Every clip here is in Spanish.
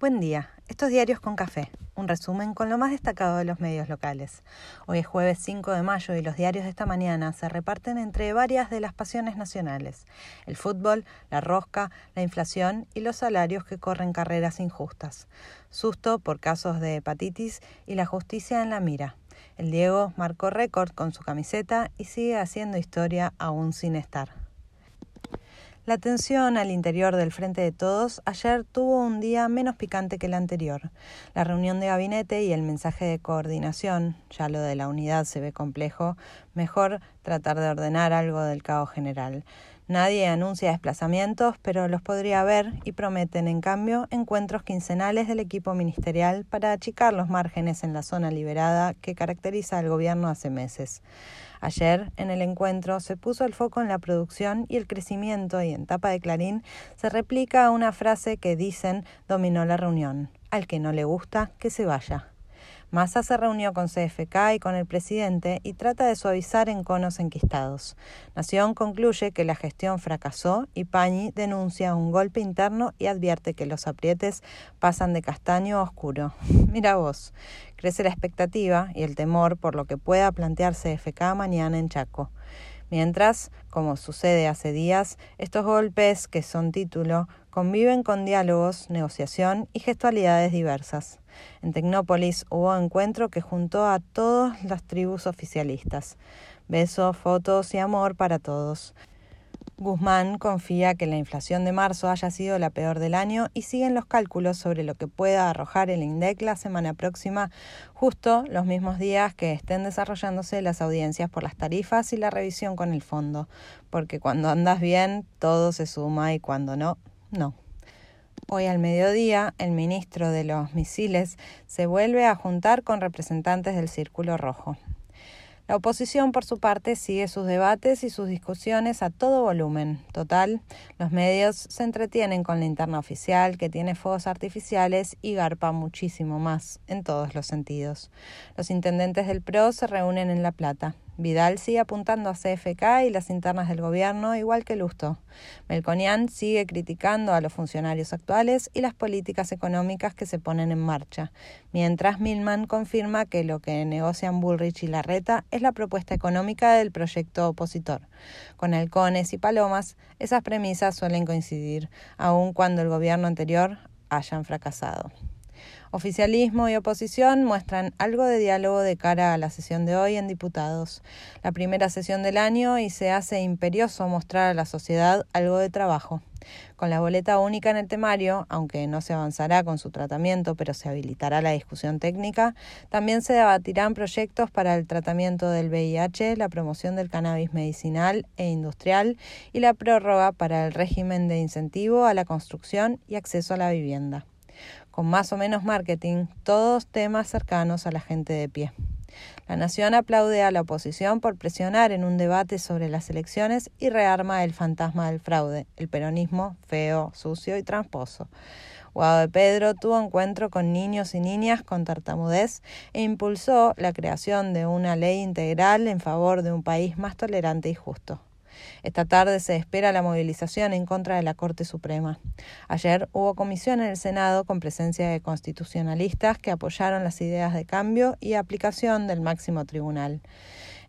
Buen día. Estos diarios con café. Un resumen con lo más destacado de los medios locales. Hoy es jueves 5 de mayo y los diarios de esta mañana se reparten entre varias de las pasiones nacionales. El fútbol, la rosca, la inflación y los salarios que corren carreras injustas. Susto por casos de hepatitis y la justicia en la mira. El Diego marcó récord con su camiseta y sigue haciendo historia aún sin estar. La tensión al interior del Frente de Todos ayer tuvo un día menos picante que el anterior. La reunión de gabinete y el mensaje de coordinación, ya lo de la unidad se ve complejo, mejor tratar de ordenar algo del caos general. Nadie anuncia desplazamientos, pero los podría haber y prometen, en cambio, encuentros quincenales del equipo ministerial para achicar los márgenes en la zona liberada que caracteriza al gobierno hace meses. Ayer, en el encuentro, se puso el foco en la producción y el crecimiento y en tapa de Clarín se replica una frase que dicen dominó la reunión. Al que no le gusta, que se vaya. Massa se reunió con CFK y con el presidente y trata de suavizar enconos enquistados. Nación concluye que la gestión fracasó y Pañi denuncia un golpe interno y advierte que los aprietes pasan de castaño a oscuro. Mira vos, crece la expectativa y el temor por lo que pueda plantearse CFK mañana en Chaco. Mientras, como sucede hace días, estos golpes, que son título, conviven con diálogos, negociación y gestualidades diversas. En Tecnópolis hubo encuentro que juntó a todas las tribus oficialistas. Besos, fotos y amor para todos. Guzmán confía que la inflación de marzo haya sido la peor del año y siguen los cálculos sobre lo que pueda arrojar el INDEC la semana próxima, justo los mismos días que estén desarrollándose las audiencias por las tarifas y la revisión con el fondo, porque cuando andas bien todo se suma y cuando no, no. Hoy al mediodía, el ministro de los misiles se vuelve a juntar con representantes del Círculo Rojo. La oposición, por su parte, sigue sus debates y sus discusiones a todo volumen. Total, los medios se entretienen con la interna oficial, que tiene fuegos artificiales y garpa muchísimo más, en todos los sentidos. Los intendentes del PRO se reúnen en La Plata. Vidal sigue apuntando a CFK y las internas del gobierno, igual que Lusto. Melconian sigue criticando a los funcionarios actuales y las políticas económicas que se ponen en marcha, mientras Milman confirma que lo que negocian Bullrich y Larreta es la propuesta económica del proyecto opositor. Con halcones y palomas, esas premisas suelen coincidir, aun cuando el gobierno anterior hayan fracasado. Oficialismo y oposición muestran algo de diálogo de cara a la sesión de hoy en diputados, la primera sesión del año y se hace imperioso mostrar a la sociedad algo de trabajo. Con la boleta única en el temario, aunque no se avanzará con su tratamiento, pero se habilitará la discusión técnica, también se debatirán proyectos para el tratamiento del VIH, la promoción del cannabis medicinal e industrial y la prórroga para el régimen de incentivo a la construcción y acceso a la vivienda con más o menos marketing, todos temas cercanos a la gente de pie. La Nación aplaude a la oposición por presionar en un debate sobre las elecciones y rearma el fantasma del fraude, el peronismo feo, sucio y tramposo. Guado de Pedro tuvo encuentro con niños y niñas con tartamudez e impulsó la creación de una ley integral en favor de un país más tolerante y justo. Esta tarde se espera la movilización en contra de la Corte Suprema. Ayer hubo comisión en el Senado con presencia de constitucionalistas que apoyaron las ideas de cambio y aplicación del máximo tribunal.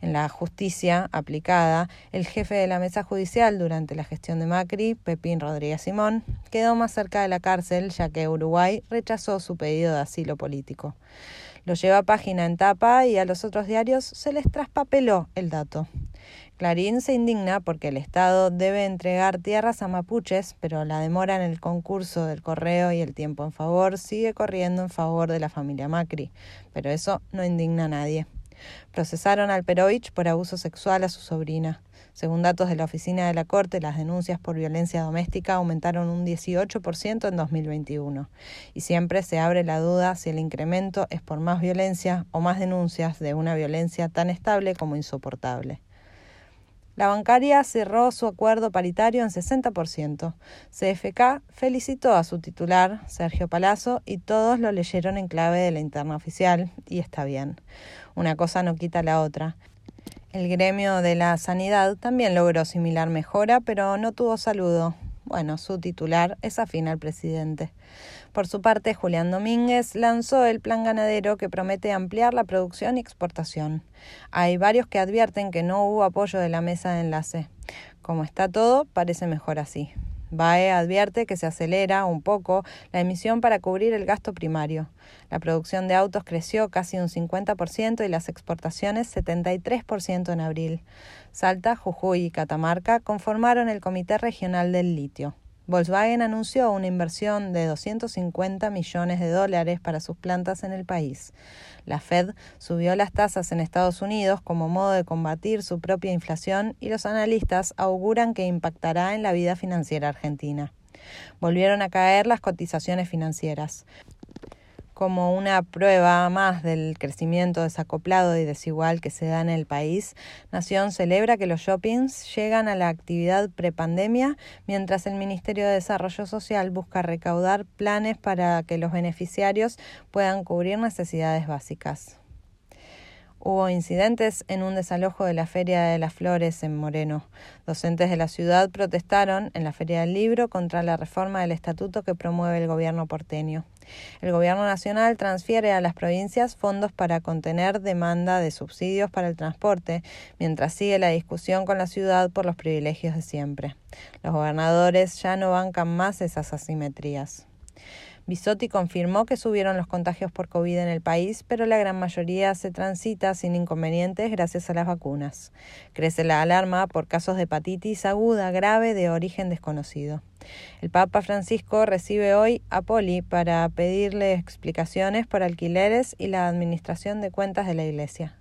En la justicia aplicada, el jefe de la mesa judicial durante la gestión de Macri, Pepín Rodríguez Simón, quedó más cerca de la cárcel ya que Uruguay rechazó su pedido de asilo político. Lo lleva a página en tapa y a los otros diarios se les traspapeló el dato. Clarín se indigna porque el Estado debe entregar tierras a mapuches, pero la demora en el concurso del correo y el tiempo en favor sigue corriendo en favor de la familia Macri, pero eso no indigna a nadie. Procesaron al Perovich por abuso sexual a su sobrina. Según datos de la Oficina de la Corte, las denuncias por violencia doméstica aumentaron un 18% en 2021. Y siempre se abre la duda si el incremento es por más violencia o más denuncias de una violencia tan estable como insoportable. La bancaria cerró su acuerdo paritario en 60%. CFK felicitó a su titular, Sergio Palazzo, y todos lo leyeron en clave de la interna oficial, y está bien. Una cosa no quita la otra. El gremio de la sanidad también logró similar mejora, pero no tuvo saludo. Bueno, su titular es afín al presidente. Por su parte, Julián Domínguez lanzó el plan ganadero que promete ampliar la producción y exportación. Hay varios que advierten que no hubo apoyo de la mesa de enlace. Como está todo, parece mejor así. BAE advierte que se acelera un poco la emisión para cubrir el gasto primario. La producción de autos creció casi un 50% y las exportaciones 73% en abril. Salta, Jujuy y Catamarca conformaron el Comité Regional del Litio. Volkswagen anunció una inversión de 250 millones de dólares para sus plantas en el país. La Fed subió las tasas en Estados Unidos como modo de combatir su propia inflación y los analistas auguran que impactará en la vida financiera argentina. Volvieron a caer las cotizaciones financieras como una prueba más del crecimiento desacoplado y desigual que se da en el país, Nación celebra que los shoppings llegan a la actividad prepandemia, mientras el Ministerio de Desarrollo Social busca recaudar planes para que los beneficiarios puedan cubrir necesidades básicas. Hubo incidentes en un desalojo de la Feria de las Flores en Moreno. Docentes de la ciudad protestaron en la Feria del Libro contra la reforma del estatuto que promueve el gobierno porteño. El gobierno nacional transfiere a las provincias fondos para contener demanda de subsidios para el transporte, mientras sigue la discusión con la ciudad por los privilegios de siempre. Los gobernadores ya no bancan más esas asimetrías. Bisotti confirmó que subieron los contagios por COVID en el país, pero la gran mayoría se transita sin inconvenientes gracias a las vacunas. Crece la alarma por casos de hepatitis aguda grave de origen desconocido. El Papa Francisco recibe hoy a Poli para pedirle explicaciones por alquileres y la administración de cuentas de la Iglesia.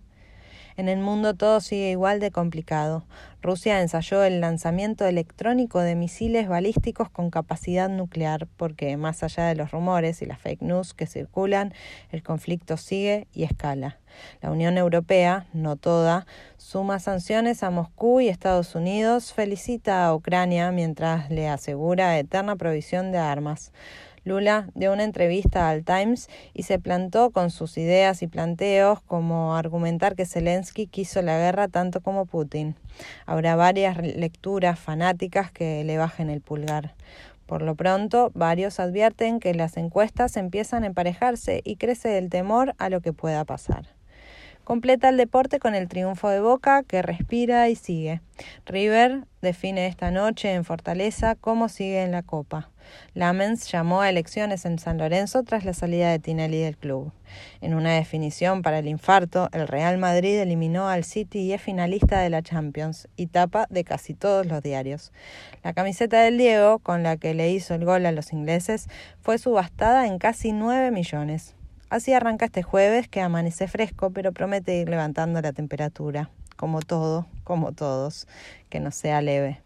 En el mundo todo sigue igual de complicado. Rusia ensayó el lanzamiento electrónico de misiles balísticos con capacidad nuclear porque, más allá de los rumores y las fake news que circulan, el conflicto sigue y escala. La Unión Europea, no toda, suma sanciones a Moscú y Estados Unidos, felicita a Ucrania mientras le asegura eterna provisión de armas. Lula dio una entrevista al Times y se plantó con sus ideas y planteos como argumentar que Zelensky quiso la guerra tanto como Putin. Habrá varias lecturas fanáticas que le bajen el pulgar. Por lo pronto, varios advierten que las encuestas empiezan a emparejarse y crece el temor a lo que pueda pasar. Completa el deporte con el triunfo de Boca, que respira y sigue. River define esta noche en Fortaleza cómo sigue en la Copa. Lamens llamó a elecciones en San Lorenzo tras la salida de Tinelli del club. En una definición para el infarto, el Real Madrid eliminó al City y es finalista de la Champions y tapa de casi todos los diarios. La camiseta del Diego, con la que le hizo el gol a los ingleses, fue subastada en casi 9 millones. Así arranca este jueves que amanece fresco, pero promete ir levantando la temperatura, como todo, como todos, que no sea leve.